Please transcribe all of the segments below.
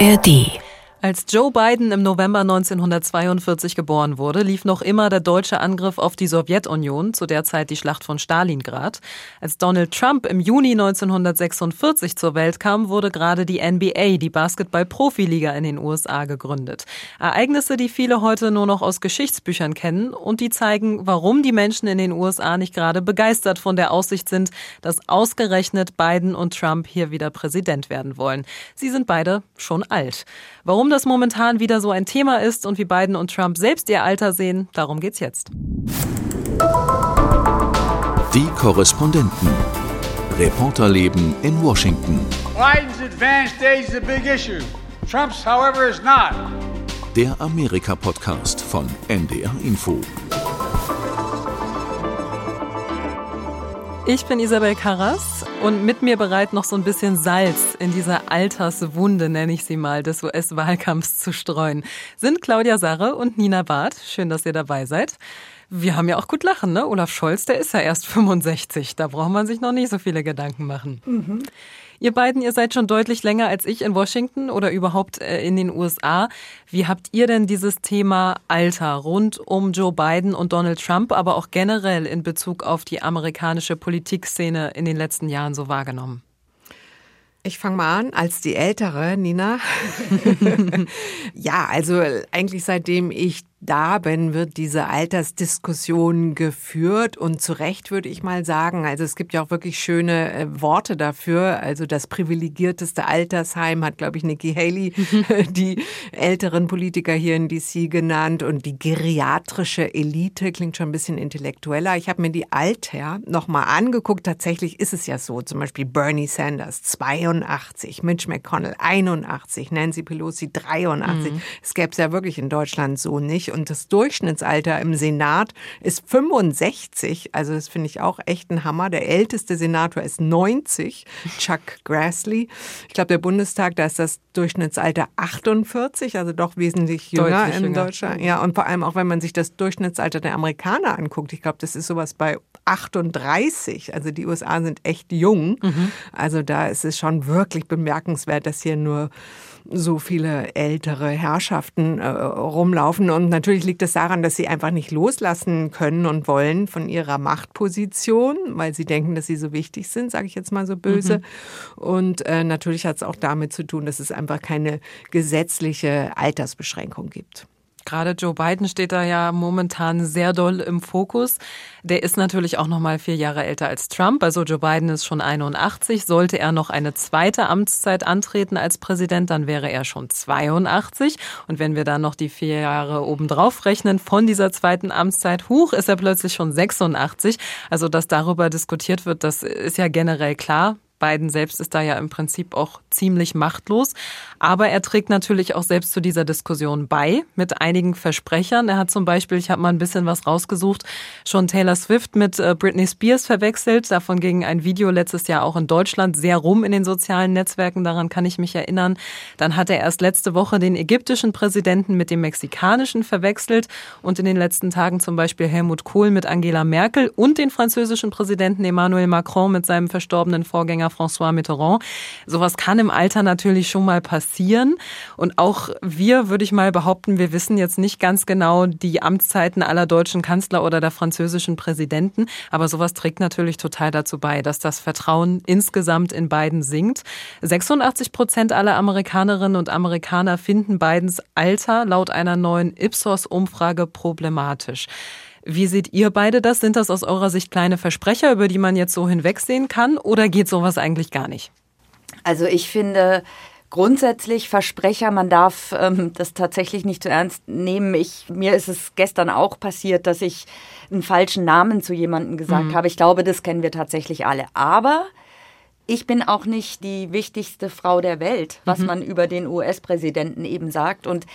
ARD als Joe Biden im November 1942 geboren wurde, lief noch immer der deutsche Angriff auf die Sowjetunion, zu der Zeit die Schlacht von Stalingrad. Als Donald Trump im Juni 1946 zur Welt kam, wurde gerade die NBA, die Basketball-Profiliga in den USA, gegründet. Ereignisse, die viele heute nur noch aus Geschichtsbüchern kennen und die zeigen, warum die Menschen in den USA nicht gerade begeistert von der Aussicht sind, dass ausgerechnet Biden und Trump hier wieder Präsident werden wollen. Sie sind beide schon alt. Warum das momentan wieder so ein Thema ist und wie Biden und Trump selbst ihr Alter sehen, darum geht's jetzt. Die Korrespondenten. Reporterleben in Washington. Biden's advanced age is a big issue. Trump's, however, is not. Der Amerika-Podcast von NDR Info. Ich bin Isabel Karras und mit mir bereit, noch so ein bisschen Salz in dieser Alterswunde, nenne ich sie mal, des US-Wahlkampfs zu streuen, sind Claudia Sarre und Nina Barth. Schön, dass ihr dabei seid. Wir haben ja auch gut lachen, ne? Olaf Scholz, der ist ja erst 65. Da braucht man sich noch nicht so viele Gedanken machen. Mhm. Ihr beiden, ihr seid schon deutlich länger als ich in Washington oder überhaupt äh, in den USA. Wie habt ihr denn dieses Thema Alter rund um Joe Biden und Donald Trump, aber auch generell in Bezug auf die amerikanische Politikszene in den letzten Jahren so wahrgenommen? Ich fange mal an als die ältere, Nina. ja, also eigentlich seitdem ich da bin, wird diese Altersdiskussion geführt und zu Recht würde ich mal sagen. Also es gibt ja auch wirklich schöne äh, Worte dafür. Also das privilegierteste Altersheim hat, glaube ich, Nikki Haley die älteren Politiker hier in DC genannt und die geriatrische Elite klingt schon ein bisschen intellektueller. Ich habe mir die Alter nochmal angeguckt. Tatsächlich ist es ja so. Zum Beispiel Bernie Sanders 82, Mitch McConnell 81, Nancy Pelosi 83. Mhm. Es gäbe es ja wirklich in Deutschland so nicht und das Durchschnittsalter im Senat ist 65. Also das finde ich auch echt ein Hammer. Der älteste Senator ist 90, Chuck Grassley. Ich glaube, der Bundestag, da ist das Durchschnittsalter 48, also doch wesentlich jünger Deutlich in jünger. Deutschland. Ja, und vor allem auch, wenn man sich das Durchschnittsalter der Amerikaner anguckt. Ich glaube, das ist sowas bei 38. Also die USA sind echt jung. Mhm. Also da ist es schon wirklich bemerkenswert, dass hier nur so viele ältere Herrschaften äh, rumlaufen. Und natürlich liegt es das daran, dass sie einfach nicht loslassen können und wollen von ihrer Machtposition, weil sie denken, dass sie so wichtig sind, sage ich jetzt mal so böse. Mhm. Und äh, natürlich hat es auch damit zu tun, dass es einfach keine gesetzliche Altersbeschränkung gibt. Gerade Joe Biden steht da ja momentan sehr doll im Fokus. Der ist natürlich auch noch mal vier Jahre älter als Trump. Also Joe Biden ist schon 81. Sollte er noch eine zweite Amtszeit antreten als Präsident, dann wäre er schon 82. Und wenn wir dann noch die vier Jahre obendrauf rechnen von dieser zweiten Amtszeit, hoch ist er plötzlich schon 86. Also dass darüber diskutiert wird, das ist ja generell klar. Biden selbst ist da ja im Prinzip auch ziemlich machtlos. Aber er trägt natürlich auch selbst zu dieser Diskussion bei mit einigen Versprechern. Er hat zum Beispiel, ich habe mal ein bisschen was rausgesucht, schon Taylor Swift mit äh, Britney Spears verwechselt. Davon ging ein Video letztes Jahr auch in Deutschland sehr rum in den sozialen Netzwerken. Daran kann ich mich erinnern. Dann hat er erst letzte Woche den ägyptischen Präsidenten mit dem mexikanischen verwechselt und in den letzten Tagen zum Beispiel Helmut Kohl mit Angela Merkel und den französischen Präsidenten Emmanuel Macron mit seinem verstorbenen Vorgänger François Mitterrand. Sowas kann im Alter natürlich schon mal passieren. Und auch wir, würde ich mal behaupten, wir wissen jetzt nicht ganz genau die Amtszeiten aller deutschen Kanzler oder der französischen Präsidenten. Aber sowas trägt natürlich total dazu bei, dass das Vertrauen insgesamt in Biden sinkt. 86 Prozent aller Amerikanerinnen und Amerikaner finden Bidens Alter laut einer neuen Ipsos-Umfrage problematisch. Wie seht ihr beide das? Sind das aus eurer Sicht kleine Versprecher, über die man jetzt so hinwegsehen kann? Oder geht sowas eigentlich gar nicht? Also ich finde, grundsätzlich Versprecher, man darf ähm, das tatsächlich nicht zu ernst nehmen. Ich, mir ist es gestern auch passiert, dass ich einen falschen Namen zu jemandem gesagt mhm. habe. Ich glaube, das kennen wir tatsächlich alle. Aber ich bin auch nicht die wichtigste Frau der Welt, was mhm. man über den US-Präsidenten eben sagt. Und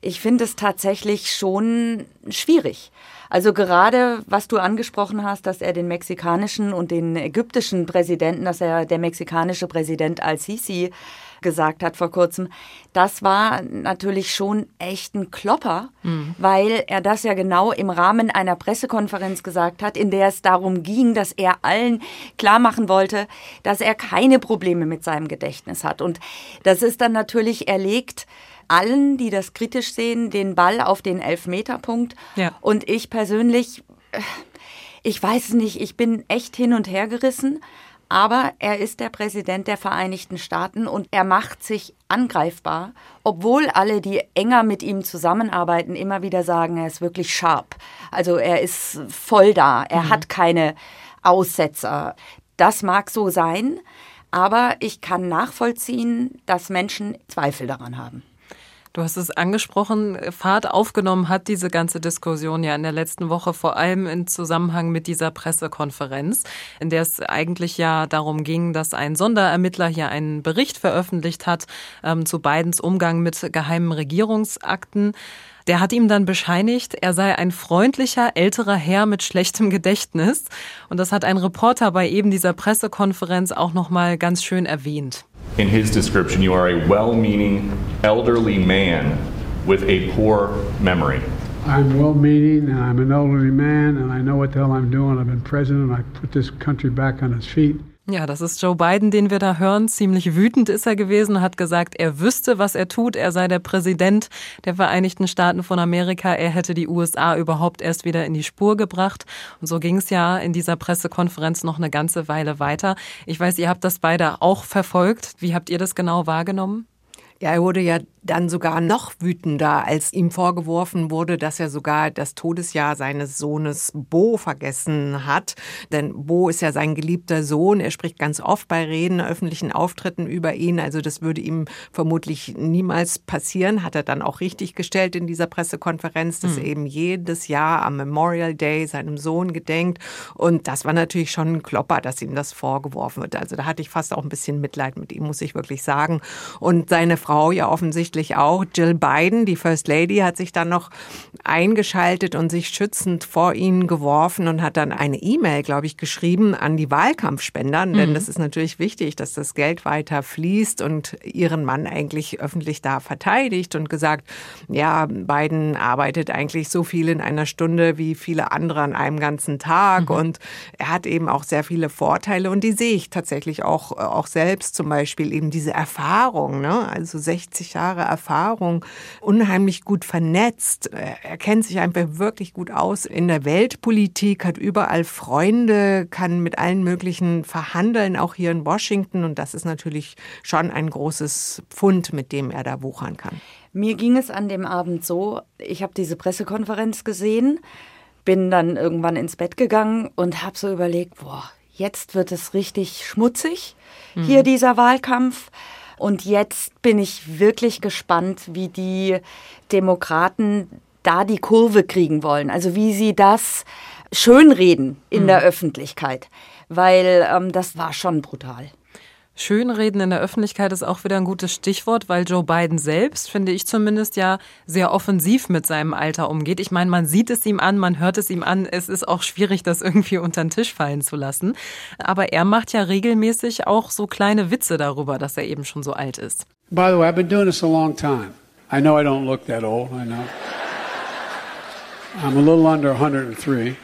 ich finde es tatsächlich schon schwierig. Also gerade, was du angesprochen hast, dass er den mexikanischen und den ägyptischen Präsidenten, dass er der mexikanische Präsident Al-Sisi gesagt hat vor kurzem, das war natürlich schon echt ein Klopper, mhm. weil er das ja genau im Rahmen einer Pressekonferenz gesagt hat, in der es darum ging, dass er allen klar machen wollte, dass er keine Probleme mit seinem Gedächtnis hat. Und das ist dann natürlich erlegt allen, die das kritisch sehen, den Ball auf den Elfmeterpunkt. Ja. Und ich persönlich, äh, ich weiß nicht, ich bin echt hin und her gerissen. Aber er ist der Präsident der Vereinigten Staaten und er macht sich angreifbar, obwohl alle, die enger mit ihm zusammenarbeiten, immer wieder sagen, er ist wirklich scharf. Also er ist voll da, er mhm. hat keine Aussetzer. Das mag so sein, aber ich kann nachvollziehen, dass Menschen Zweifel daran haben. Du hast es angesprochen, Fahrt aufgenommen hat diese ganze Diskussion ja in der letzten Woche vor allem im Zusammenhang mit dieser Pressekonferenz, in der es eigentlich ja darum ging, dass ein Sonderermittler hier einen Bericht veröffentlicht hat ähm, zu Bidens Umgang mit geheimen Regierungsakten. Der hat ihm dann bescheinigt, er sei ein freundlicher älterer Herr mit schlechtem Gedächtnis. Und das hat ein Reporter bei eben dieser Pressekonferenz auch nochmal ganz schön erwähnt. In his description, you are a well meaning elderly man with a poor memory. I'm well meaning and I'm an elderly man and I know what the hell I'm doing. I've been president. and I put this country back on its feet. Ja, das ist Joe Biden, den wir da hören. Ziemlich wütend ist er gewesen, hat gesagt, er wüsste, was er tut. Er sei der Präsident der Vereinigten Staaten von Amerika. Er hätte die USA überhaupt erst wieder in die Spur gebracht. Und so ging es ja in dieser Pressekonferenz noch eine ganze Weile weiter. Ich weiß, ihr habt das beide auch verfolgt. Wie habt ihr das genau wahrgenommen? Ja, er wurde ja dann sogar noch wütender, als ihm vorgeworfen wurde, dass er sogar das Todesjahr seines Sohnes Bo vergessen hat. Denn Bo ist ja sein geliebter Sohn. Er spricht ganz oft bei Reden, öffentlichen Auftritten über ihn. Also das würde ihm vermutlich niemals passieren. Hat er dann auch richtig gestellt in dieser Pressekonferenz, dass er hm. eben jedes Jahr am Memorial Day seinem Sohn gedenkt. Und das war natürlich schon ein Klopper, dass ihm das vorgeworfen wird. Also da hatte ich fast auch ein bisschen Mitleid mit ihm, muss ich wirklich sagen. Und seine Frau ja offensichtlich auch. Jill Biden, die First Lady, hat sich dann noch eingeschaltet und sich schützend vor ihnen geworfen und hat dann eine E-Mail, glaube ich, geschrieben an die Wahlkampfspender. Mhm. Denn das ist natürlich wichtig, dass das Geld weiter fließt und ihren Mann eigentlich öffentlich da verteidigt und gesagt, ja, Biden arbeitet eigentlich so viel in einer Stunde wie viele andere an einem ganzen Tag mhm. und er hat eben auch sehr viele Vorteile und die sehe ich tatsächlich auch, auch selbst zum Beispiel eben diese Erfahrung, ne? also 60 Jahre Erfahrung, unheimlich gut vernetzt. Er kennt sich einfach wirklich gut aus in der Weltpolitik, hat überall Freunde, kann mit allen möglichen verhandeln, auch hier in Washington. Und das ist natürlich schon ein großes Pfund, mit dem er da wuchern kann. Mir ging es an dem Abend so, ich habe diese Pressekonferenz gesehen, bin dann irgendwann ins Bett gegangen und habe so überlegt, boah, jetzt wird es richtig schmutzig, hier mhm. dieser Wahlkampf. Und jetzt bin ich wirklich gespannt, wie die Demokraten da die Kurve kriegen wollen. Also wie sie das schönreden in mhm. der Öffentlichkeit. Weil ähm, das war schon brutal. Schönreden in der Öffentlichkeit ist auch wieder ein gutes Stichwort, weil Joe Biden selbst, finde ich zumindest, ja sehr offensiv mit seinem Alter umgeht. Ich meine, man sieht es ihm an, man hört es ihm an. Es ist auch schwierig, das irgendwie unter den Tisch fallen zu lassen. Aber er macht ja regelmäßig auch so kleine Witze darüber, dass er eben schon so alt ist. By the way, I've been doing this a long time. I know I don't look that old, I know. I'm a little under 103.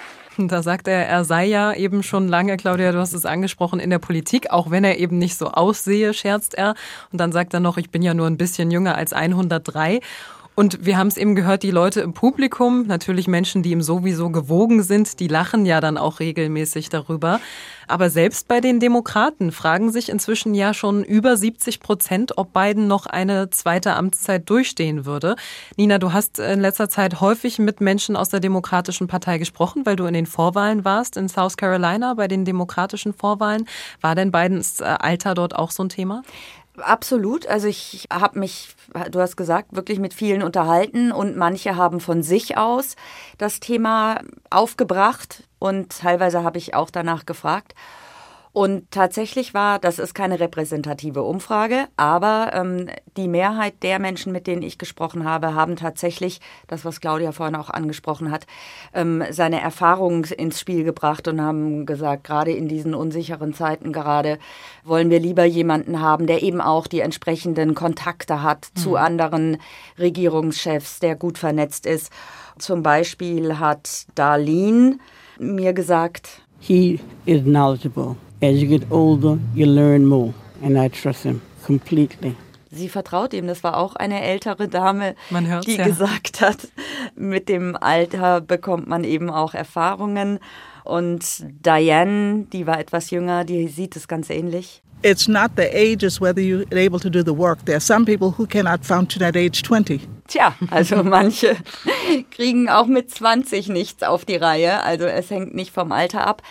Da sagt er, er sei ja eben schon lange, Claudia, du hast es angesprochen, in der Politik, auch wenn er eben nicht so aussehe, scherzt er. Und dann sagt er noch, ich bin ja nur ein bisschen jünger als 103. Und wir haben es eben gehört, die Leute im Publikum, natürlich Menschen, die ihm sowieso gewogen sind, die lachen ja dann auch regelmäßig darüber. Aber selbst bei den Demokraten fragen sich inzwischen ja schon über 70 Prozent, ob Biden noch eine zweite Amtszeit durchstehen würde. Nina, du hast in letzter Zeit häufig mit Menschen aus der Demokratischen Partei gesprochen, weil du in den Vorwahlen warst in South Carolina bei den demokratischen Vorwahlen. War denn Bidens äh, Alter dort auch so ein Thema? Absolut. Also ich habe mich, du hast gesagt, wirklich mit vielen unterhalten und manche haben von sich aus das Thema aufgebracht und teilweise habe ich auch danach gefragt. Und tatsächlich war, das ist keine repräsentative Umfrage, aber ähm, die Mehrheit der Menschen, mit denen ich gesprochen habe, haben tatsächlich, das was Claudia vorhin auch angesprochen hat, ähm, seine Erfahrungen ins Spiel gebracht und haben gesagt, gerade in diesen unsicheren Zeiten gerade wollen wir lieber jemanden haben, der eben auch die entsprechenden Kontakte hat mhm. zu anderen Regierungschefs, der gut vernetzt ist. Zum Beispiel hat Darlene mir gesagt, He is knowledgeable. As you get older, you learn more. And I trust him completely. Sie vertraut ihm. Das war auch eine ältere Dame, die ja. gesagt hat, mit dem Alter bekommt man eben auch Erfahrungen. Und Diane, die war etwas jünger, die sieht es ganz ähnlich. It's not the age, it's whether you're able to do the work. There are some people who cannot function at age 20. Tja, also manche kriegen auch mit 20 nichts auf die Reihe. Also es hängt nicht vom Alter ab.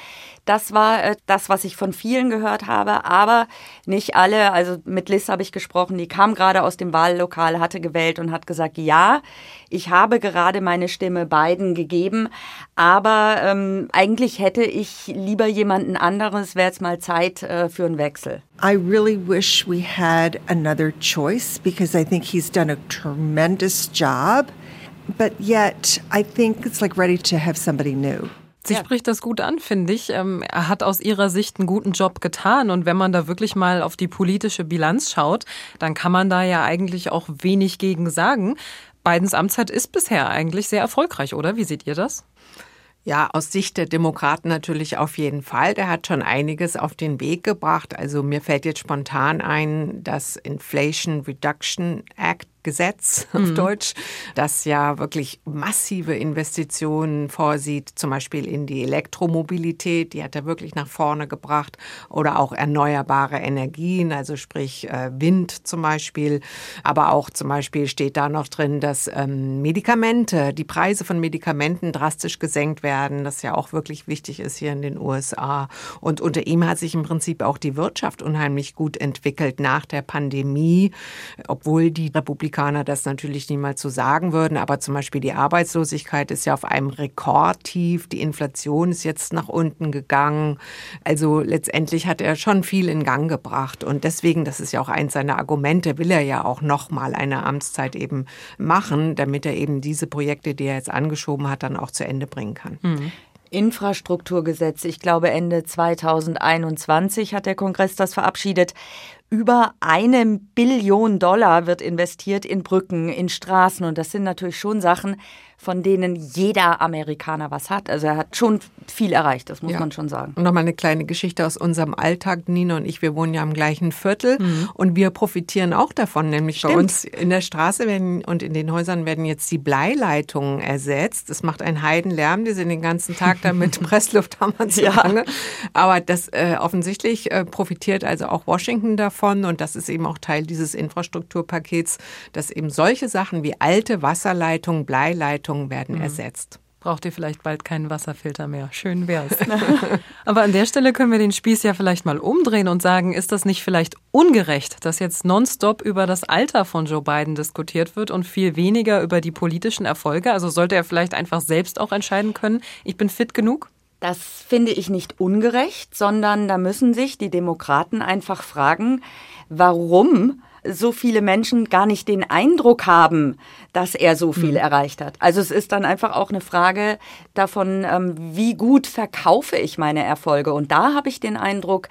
Das war äh, das, was ich von vielen gehört habe, aber nicht alle. Also mit Liz habe ich gesprochen, die kam gerade aus dem Wahllokal, hatte gewählt und hat gesagt, ja, ich habe gerade meine Stimme beiden gegeben, aber ähm, eigentlich hätte ich lieber jemanden anderes, wäre jetzt mal Zeit äh, für einen Wechsel. I really wish we had another choice because I think he's done a tremendous job. But yet, I think it's like ready to have somebody new. Sie ja. spricht das gut an, finde ich. Ähm, er hat aus ihrer Sicht einen guten Job getan. Und wenn man da wirklich mal auf die politische Bilanz schaut, dann kann man da ja eigentlich auch wenig gegen sagen. Bidens Amtszeit ist bisher eigentlich sehr erfolgreich, oder? Wie seht ihr das? Ja, aus Sicht der Demokraten natürlich auf jeden Fall. Der hat schon einiges auf den Weg gebracht. Also mir fällt jetzt spontan ein, das Inflation Reduction Act Gesetz auf mhm. Deutsch, das ja wirklich massive Investitionen vorsieht, zum Beispiel in die Elektromobilität, die hat er wirklich nach vorne gebracht, oder auch erneuerbare Energien, also sprich äh, Wind zum Beispiel. Aber auch zum Beispiel steht da noch drin, dass ähm, Medikamente, die Preise von Medikamenten drastisch gesenkt werden, das ja auch wirklich wichtig ist hier in den USA. Und unter ihm hat sich im Prinzip auch die Wirtschaft unheimlich gut entwickelt nach der Pandemie, obwohl die Republik Republikaner das natürlich niemals so sagen würden, aber zum Beispiel die Arbeitslosigkeit ist ja auf einem Rekordtief, die Inflation ist jetzt nach unten gegangen. Also letztendlich hat er schon viel in Gang gebracht und deswegen, das ist ja auch eins seiner Argumente, will er ja auch nochmal eine Amtszeit eben machen, damit er eben diese Projekte, die er jetzt angeschoben hat, dann auch zu Ende bringen kann. Mhm. Infrastrukturgesetz. Ich glaube, Ende 2021 hat der Kongress das verabschiedet. Über eine Billion Dollar wird investiert in Brücken, in Straßen. Und das sind natürlich schon Sachen, von denen jeder Amerikaner was hat. Also er hat schon viel erreicht, das muss ja. man schon sagen. Und nochmal eine kleine Geschichte aus unserem Alltag. Nina und ich, wir wohnen ja im gleichen Viertel mhm. und wir profitieren auch davon. Nämlich Stimmt. bei uns in der Straße werden und in den Häusern werden jetzt die Bleileitungen ersetzt. Das macht einen Heidenlärm. Die sind den ganzen Tag da mit Presslufthammer zu ja. Aber das äh, offensichtlich äh, profitiert also auch Washington davon und das ist eben auch Teil dieses Infrastrukturpakets, dass eben solche Sachen wie alte Wasserleitungen, Bleileitungen, Leitungen werden mhm. ersetzt. Braucht ihr vielleicht bald keinen Wasserfilter mehr. Schön wär's. Aber an der Stelle können wir den Spieß ja vielleicht mal umdrehen und sagen, ist das nicht vielleicht ungerecht, dass jetzt nonstop über das Alter von Joe Biden diskutiert wird und viel weniger über die politischen Erfolge? Also sollte er vielleicht einfach selbst auch entscheiden können, ich bin fit genug? Das finde ich nicht ungerecht, sondern da müssen sich die Demokraten einfach fragen, warum so viele Menschen gar nicht den Eindruck haben, dass er so viel mhm. erreicht hat. Also es ist dann einfach auch eine Frage davon, ähm, wie gut verkaufe ich meine Erfolge. Und da habe ich den Eindruck,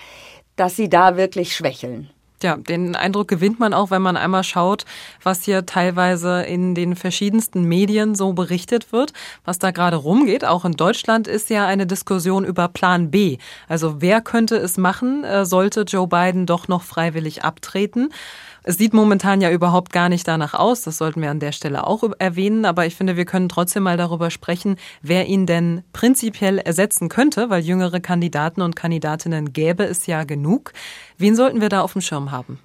dass sie da wirklich schwächeln. Ja, den Eindruck gewinnt man auch, wenn man einmal schaut, was hier teilweise in den verschiedensten Medien so berichtet wird, was da gerade rumgeht. Auch in Deutschland ist ja eine Diskussion über Plan B. Also wer könnte es machen, äh, sollte Joe Biden doch noch freiwillig abtreten? Es sieht momentan ja überhaupt gar nicht danach aus, das sollten wir an der Stelle auch erwähnen, aber ich finde, wir können trotzdem mal darüber sprechen, wer ihn denn prinzipiell ersetzen könnte, weil jüngere Kandidaten und Kandidatinnen gäbe es ja genug. Wen sollten wir da auf dem Schirm haben?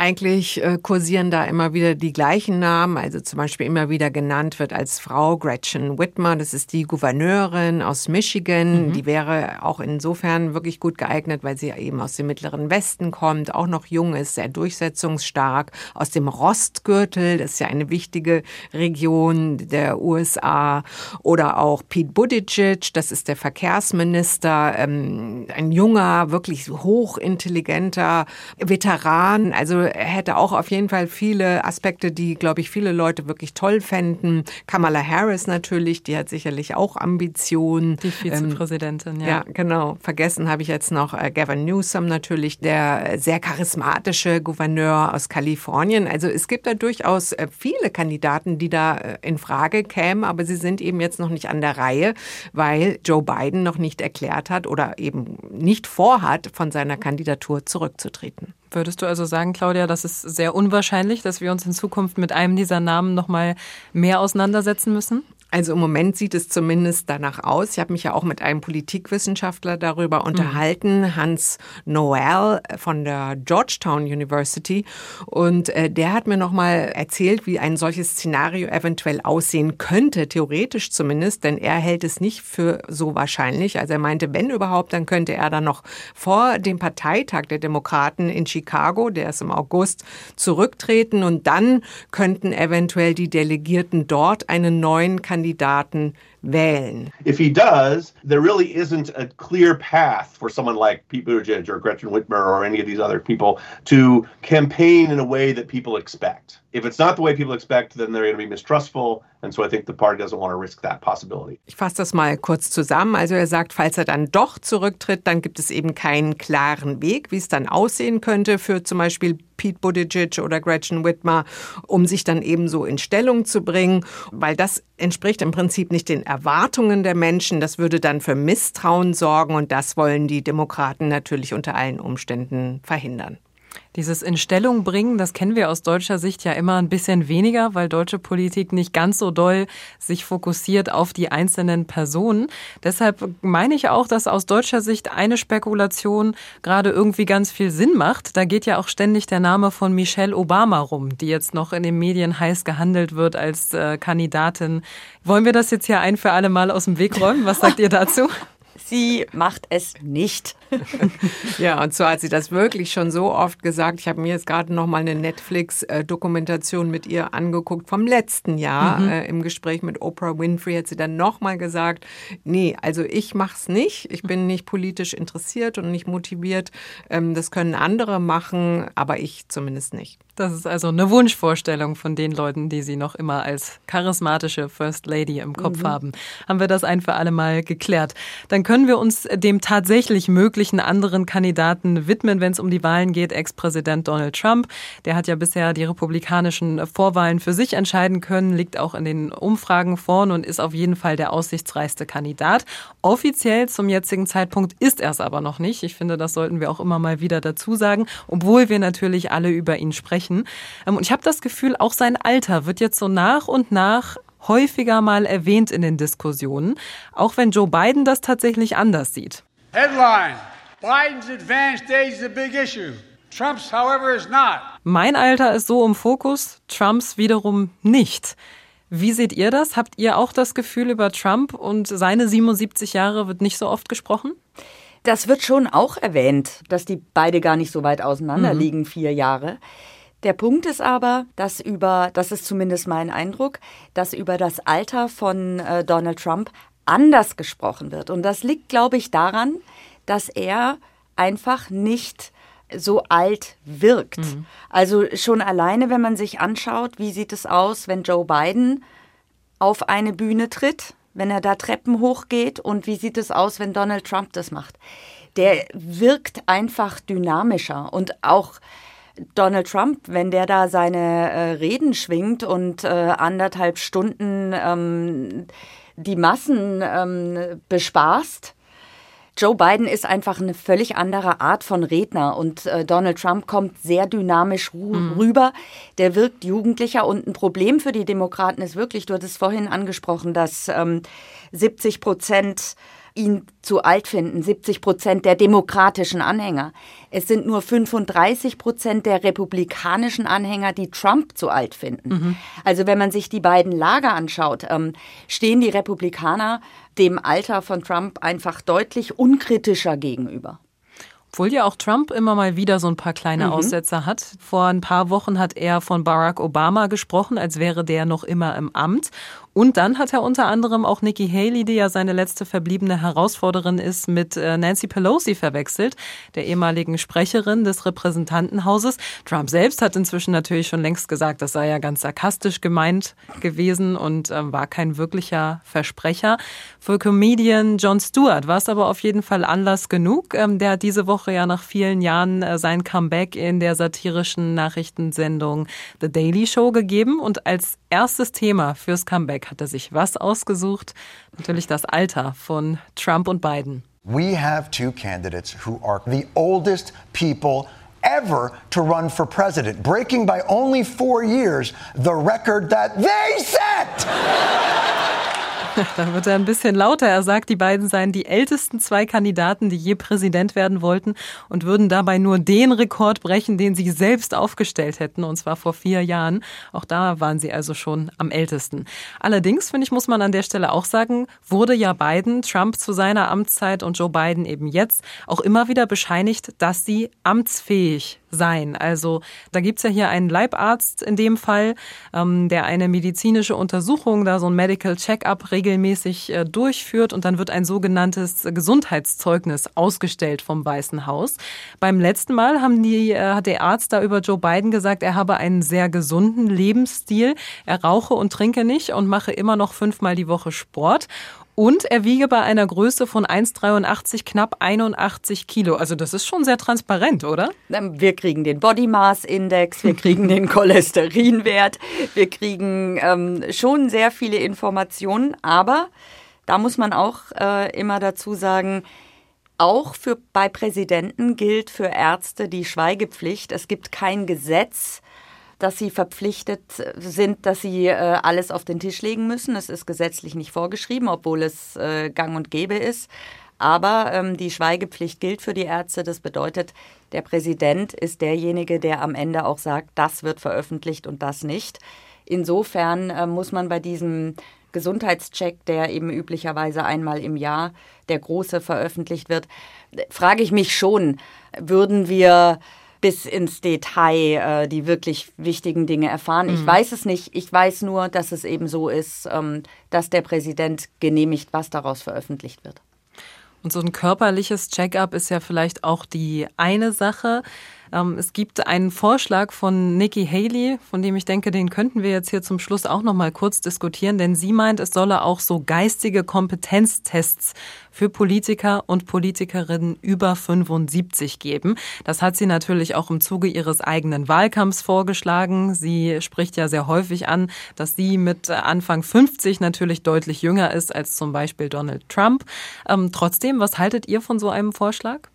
Eigentlich äh, kursieren da immer wieder die gleichen Namen, also zum Beispiel immer wieder genannt wird als Frau Gretchen Whitmer, das ist die Gouverneurin aus Michigan, mhm. die wäre auch insofern wirklich gut geeignet, weil sie eben aus dem mittleren Westen kommt, auch noch jung ist, sehr durchsetzungsstark, aus dem Rostgürtel, das ist ja eine wichtige Region der USA, oder auch Pete Buttigieg, das ist der Verkehrsminister, ähm, ein junger, wirklich hochintelligenter Veteran, also hätte auch auf jeden Fall viele Aspekte, die, glaube ich, viele Leute wirklich toll fänden. Kamala Harris natürlich, die hat sicherlich auch Ambitionen. Die Vizepräsidentin, ähm, ja. Ja, genau. Vergessen habe ich jetzt noch äh, Gavin Newsom natürlich, der sehr charismatische Gouverneur aus Kalifornien. Also es gibt da durchaus äh, viele Kandidaten, die da äh, in Frage kämen, aber sie sind eben jetzt noch nicht an der Reihe, weil Joe Biden noch nicht erklärt hat oder eben nicht vorhat, von seiner Kandidatur zurückzutreten. Würdest du also sagen, Claudia, das ist sehr unwahrscheinlich, dass wir uns in Zukunft mit einem dieser Namen noch mal mehr auseinandersetzen müssen? Also im Moment sieht es zumindest danach aus. Ich habe mich ja auch mit einem Politikwissenschaftler darüber unterhalten, mhm. Hans Noel von der Georgetown University. Und äh, der hat mir nochmal erzählt, wie ein solches Szenario eventuell aussehen könnte, theoretisch zumindest, denn er hält es nicht für so wahrscheinlich. Also er meinte, wenn überhaupt, dann könnte er dann noch vor dem Parteitag der Demokraten in Chicago, der ist im August, zurücktreten und dann könnten eventuell die Delegierten dort einen neuen Kandidaten Kandidaten wählen. If he does, there really isn't a clear path for someone like Pete Buttigieg or Gretchen Whitmer or any of these other people to campaign in a way that people expect. If it's not the way people expect, then they're going to be mistrustful. And so I think the party doesn't want to risk that possibility. Ich fasse das mal kurz zusammen. Also er sagt, falls er dann doch zurücktritt, dann gibt es eben keinen klaren Weg, wie es dann aussehen könnte für zum Beispiel Pete Buttigieg oder Gretchen Whitmer, um sich dann eben so in Stellung zu bringen, weil das entspricht im Prinzip nicht den Erwartungen der Menschen. Das würde dann für Misstrauen sorgen und das wollen die Demokraten natürlich unter allen Umständen verhindern. Dieses in Stellung bringen, das kennen wir aus deutscher Sicht ja immer ein bisschen weniger, weil deutsche Politik nicht ganz so doll sich fokussiert auf die einzelnen Personen. Deshalb meine ich auch, dass aus deutscher Sicht eine Spekulation gerade irgendwie ganz viel Sinn macht. Da geht ja auch ständig der Name von Michelle Obama rum, die jetzt noch in den Medien heiß gehandelt wird als äh, Kandidatin. Wollen wir das jetzt hier ein für alle Mal aus dem Weg räumen? Was sagt ihr dazu? Sie macht es nicht. ja, und zwar hat sie das wirklich schon so oft gesagt. Ich habe mir jetzt gerade noch mal eine Netflix-Dokumentation mit ihr angeguckt vom letzten Jahr. Mhm. Äh, Im Gespräch mit Oprah Winfrey hat sie dann noch mal gesagt, nee, also ich mache es nicht. Ich bin nicht politisch interessiert und nicht motiviert. Ähm, das können andere machen, aber ich zumindest nicht. Das ist also eine Wunschvorstellung von den Leuten, die sie noch immer als charismatische First Lady im Kopf mhm. haben. Haben wir das ein für alle Mal geklärt. Dann können wir uns dem tatsächlich möglichen anderen Kandidaten widmen, wenn es um die Wahlen geht. Ex-Präsident Donald Trump, der hat ja bisher die republikanischen Vorwahlen für sich entscheiden können, liegt auch in den Umfragen vorn und ist auf jeden Fall der aussichtsreichste Kandidat. Offiziell zum jetzigen Zeitpunkt ist er es aber noch nicht. Ich finde, das sollten wir auch immer mal wieder dazu sagen, obwohl wir natürlich alle über ihn sprechen sprechen. Ähm, und ich habe das Gefühl, auch sein Alter wird jetzt so nach und nach häufiger mal erwähnt in den Diskussionen, auch wenn Joe Biden das tatsächlich anders sieht. Headline: Biden's advanced age is a big issue. Trump's, however, is not. Mein Alter ist so im Fokus, Trumps wiederum nicht. Wie seht ihr das? Habt ihr auch das Gefühl über Trump und seine 77 Jahre wird nicht so oft gesprochen? Das wird schon auch erwähnt, dass die beide gar nicht so weit auseinander mhm. liegen, vier Jahre. Der Punkt ist aber, dass über, das ist zumindest mein Eindruck, dass über das Alter von äh, Donald Trump anders gesprochen wird. Und das liegt, glaube ich, daran, dass er einfach nicht so alt wirkt. Mhm. Also schon alleine, wenn man sich anschaut, wie sieht es aus, wenn Joe Biden auf eine Bühne tritt, wenn er da Treppen hochgeht und wie sieht es aus, wenn Donald Trump das macht. Der wirkt einfach dynamischer und auch Donald Trump, wenn der da seine äh, Reden schwingt und äh, anderthalb Stunden ähm, die Massen ähm, bespaßt, Joe Biden ist einfach eine völlig andere Art von Redner und äh, Donald Trump kommt sehr dynamisch mhm. rüber. Der wirkt jugendlicher und ein Problem für die Demokraten ist wirklich, du hattest vorhin angesprochen, dass ähm, 70 Prozent ihn zu alt finden, 70 Prozent der demokratischen Anhänger. Es sind nur 35 Prozent der republikanischen Anhänger, die Trump zu alt finden. Mhm. Also wenn man sich die beiden Lager anschaut, ähm, stehen die Republikaner dem Alter von Trump einfach deutlich unkritischer gegenüber. Obwohl ja auch Trump immer mal wieder so ein paar kleine mhm. Aussetzer hat. Vor ein paar Wochen hat er von Barack Obama gesprochen, als wäre der noch immer im Amt. Und dann hat er unter anderem auch Nikki Haley, die ja seine letzte verbliebene Herausforderin ist, mit äh, Nancy Pelosi verwechselt, der ehemaligen Sprecherin des Repräsentantenhauses. Trump selbst hat inzwischen natürlich schon längst gesagt, das sei ja ganz sarkastisch gemeint gewesen und äh, war kein wirklicher Versprecher. Für Comedian Jon Stewart war es aber auf jeden Fall Anlass genug. Ähm, der hat diese Woche ja nach vielen Jahren äh, sein Comeback in der satirischen Nachrichtensendung The Daily Show gegeben und als erstes Thema fürs Comeback hat er sich was ausgesucht? Natürlich das Alter von Trump und Biden. We have two candidates who are the oldest people ever to run for president, breaking by only four years the record that they set. Da wird er ein bisschen lauter. Er sagt, die beiden seien die ältesten zwei Kandidaten, die je Präsident werden wollten und würden dabei nur den Rekord brechen, den sie selbst aufgestellt hätten, und zwar vor vier Jahren. Auch da waren sie also schon am ältesten. Allerdings, finde ich, muss man an der Stelle auch sagen, wurde ja Biden, Trump zu seiner Amtszeit und Joe Biden eben jetzt auch immer wieder bescheinigt, dass sie amtsfähig sein. Also da gibt's ja hier einen Leibarzt in dem Fall, ähm, der eine medizinische Untersuchung, da so ein Medical Check-up regelmäßig äh, durchführt und dann wird ein sogenanntes Gesundheitszeugnis ausgestellt vom Weißen Haus. Beim letzten Mal haben die, äh, hat der Arzt da über Joe Biden gesagt, er habe einen sehr gesunden Lebensstil. Er rauche und trinke nicht und mache immer noch fünfmal die Woche Sport. Und er wiege bei einer Größe von 1,83 knapp 81 Kilo. Also das ist schon sehr transparent, oder? Wir kriegen den Body Mass Index, wir kriegen den Cholesterinwert, wir kriegen ähm, schon sehr viele Informationen. Aber da muss man auch äh, immer dazu sagen, auch für, bei Präsidenten gilt für Ärzte die Schweigepflicht. Es gibt kein Gesetz, dass sie verpflichtet sind, dass sie äh, alles auf den Tisch legen müssen. Es ist gesetzlich nicht vorgeschrieben, obwohl es äh, gang und gäbe ist. Aber ähm, die Schweigepflicht gilt für die Ärzte. Das bedeutet, der Präsident ist derjenige, der am Ende auch sagt, das wird veröffentlicht und das nicht. Insofern äh, muss man bei diesem Gesundheitscheck, der eben üblicherweise einmal im Jahr der große veröffentlicht wird, frage ich mich schon, würden wir bis ins Detail äh, die wirklich wichtigen Dinge erfahren. Mhm. Ich weiß es nicht. Ich weiß nur, dass es eben so ist, ähm, dass der Präsident genehmigt, was daraus veröffentlicht wird. Und so ein körperliches Check-up ist ja vielleicht auch die eine Sache. Ähm, es gibt einen Vorschlag von Nikki Haley, von dem ich denke, den könnten wir jetzt hier zum Schluss auch noch mal kurz diskutieren, denn sie meint, es solle auch so geistige Kompetenztests für Politiker und Politikerinnen über 75 geben. Das hat sie natürlich auch im Zuge ihres eigenen Wahlkampfs vorgeschlagen. Sie spricht ja sehr häufig an, dass sie mit Anfang 50 natürlich deutlich jünger ist als zum Beispiel Donald Trump. Ähm, trotzdem, was haltet ihr von so einem Vorschlag?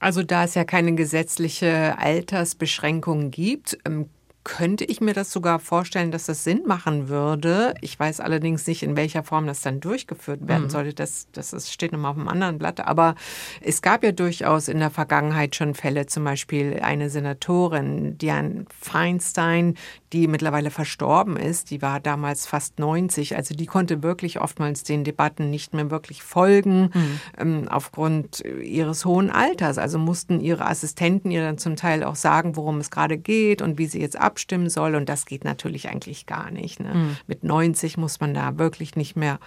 Also da es ja keine gesetzliche Altersbeschränkung gibt, ähm, könnte ich mir das sogar vorstellen, dass das Sinn machen würde. Ich weiß allerdings nicht, in welcher Form das dann durchgeführt werden mhm. sollte. Das, das ist, steht nochmal auf einem anderen Blatt. Aber es gab ja durchaus in der Vergangenheit schon Fälle, zum Beispiel eine Senatorin, Diane Feinstein, die mittlerweile verstorben ist. Die war damals fast 90. Also die konnte wirklich oftmals den Debatten nicht mehr wirklich folgen mhm. ähm, aufgrund ihres hohen Alters. Also mussten ihre Assistenten ihr dann zum Teil auch sagen, worum es gerade geht und wie sie jetzt ab abstimmen soll. Und das geht natürlich eigentlich gar nicht. Ne? Mhm. Mit 90 muss man da wirklich nicht mehr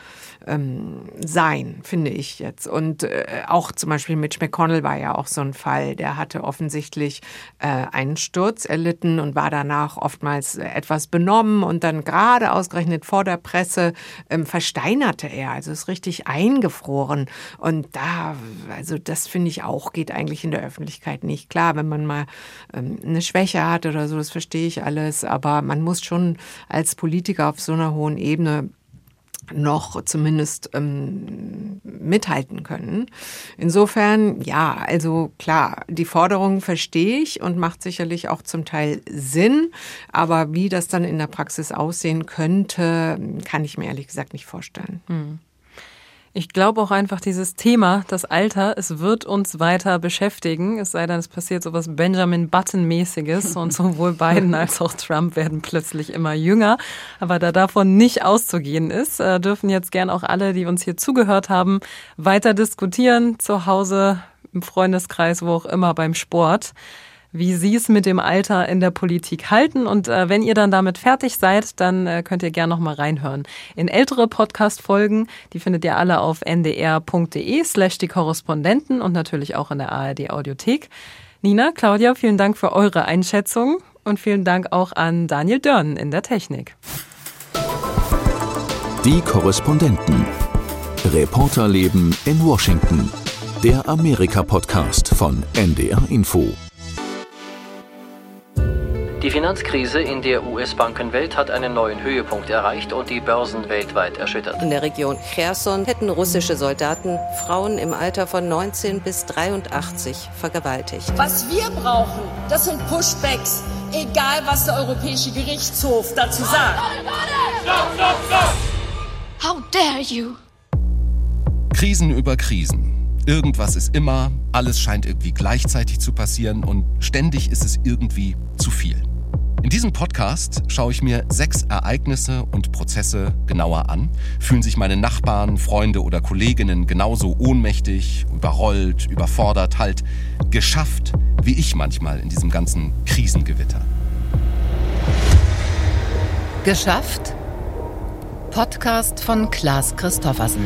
ähm, sein, finde ich jetzt. Und äh, auch zum Beispiel Mitch McConnell war ja auch so ein Fall. Der hatte offensichtlich äh, einen Sturz erlitten und war danach oftmals etwas benommen und dann gerade ausgerechnet vor der Presse ähm, versteinerte er. Also ist richtig eingefroren. Und da, also das finde ich auch, geht eigentlich in der Öffentlichkeit nicht. Klar, wenn man mal ähm, eine Schwäche hat oder so, das verstehe ich alles, aber man muss schon als Politiker auf so einer hohen Ebene noch zumindest ähm, mithalten können. Insofern, ja, also klar, die Forderung verstehe ich und macht sicherlich auch zum Teil Sinn, aber wie das dann in der Praxis aussehen könnte, kann ich mir ehrlich gesagt nicht vorstellen. Hm. Ich glaube auch einfach dieses Thema, das Alter, es wird uns weiter beschäftigen. Es sei denn, es passiert sowas Benjamin Button-mäßiges und sowohl Biden als auch Trump werden plötzlich immer jünger. Aber da davon nicht auszugehen ist, äh, dürfen jetzt gern auch alle, die uns hier zugehört haben, weiter diskutieren, zu Hause, im Freundeskreis, wo auch immer, beim Sport wie Sie es mit dem Alter in der Politik halten. Und äh, wenn ihr dann damit fertig seid, dann äh, könnt ihr gerne noch mal reinhören. In ältere Podcast-Folgen, die findet ihr alle auf ndr.de slash die Korrespondenten und natürlich auch in der ARD Audiothek. Nina, Claudia, vielen Dank für eure Einschätzung und vielen Dank auch an Daniel Dörn in der Technik. Die Korrespondenten. Reporterleben in Washington. Der Amerika-Podcast von NDR Info. Die Finanzkrise in der US-Bankenwelt hat einen neuen Höhepunkt erreicht und die Börsen weltweit erschüttert. In der Region Cherson hätten russische Soldaten Frauen im Alter von 19 bis 83 vergewaltigt. Was wir brauchen, das sind Pushbacks, egal was der Europäische Gerichtshof dazu sagt. Stop, stop, stop. How dare you? Krisen über Krisen. Irgendwas ist immer, alles scheint irgendwie gleichzeitig zu passieren und ständig ist es irgendwie zu viel. In diesem Podcast schaue ich mir sechs Ereignisse und Prozesse genauer an. Fühlen sich meine Nachbarn, Freunde oder Kolleginnen genauso ohnmächtig, überrollt, überfordert, halt geschafft, wie ich manchmal in diesem ganzen Krisengewitter. Geschafft? Podcast von Klaas Christoffersen.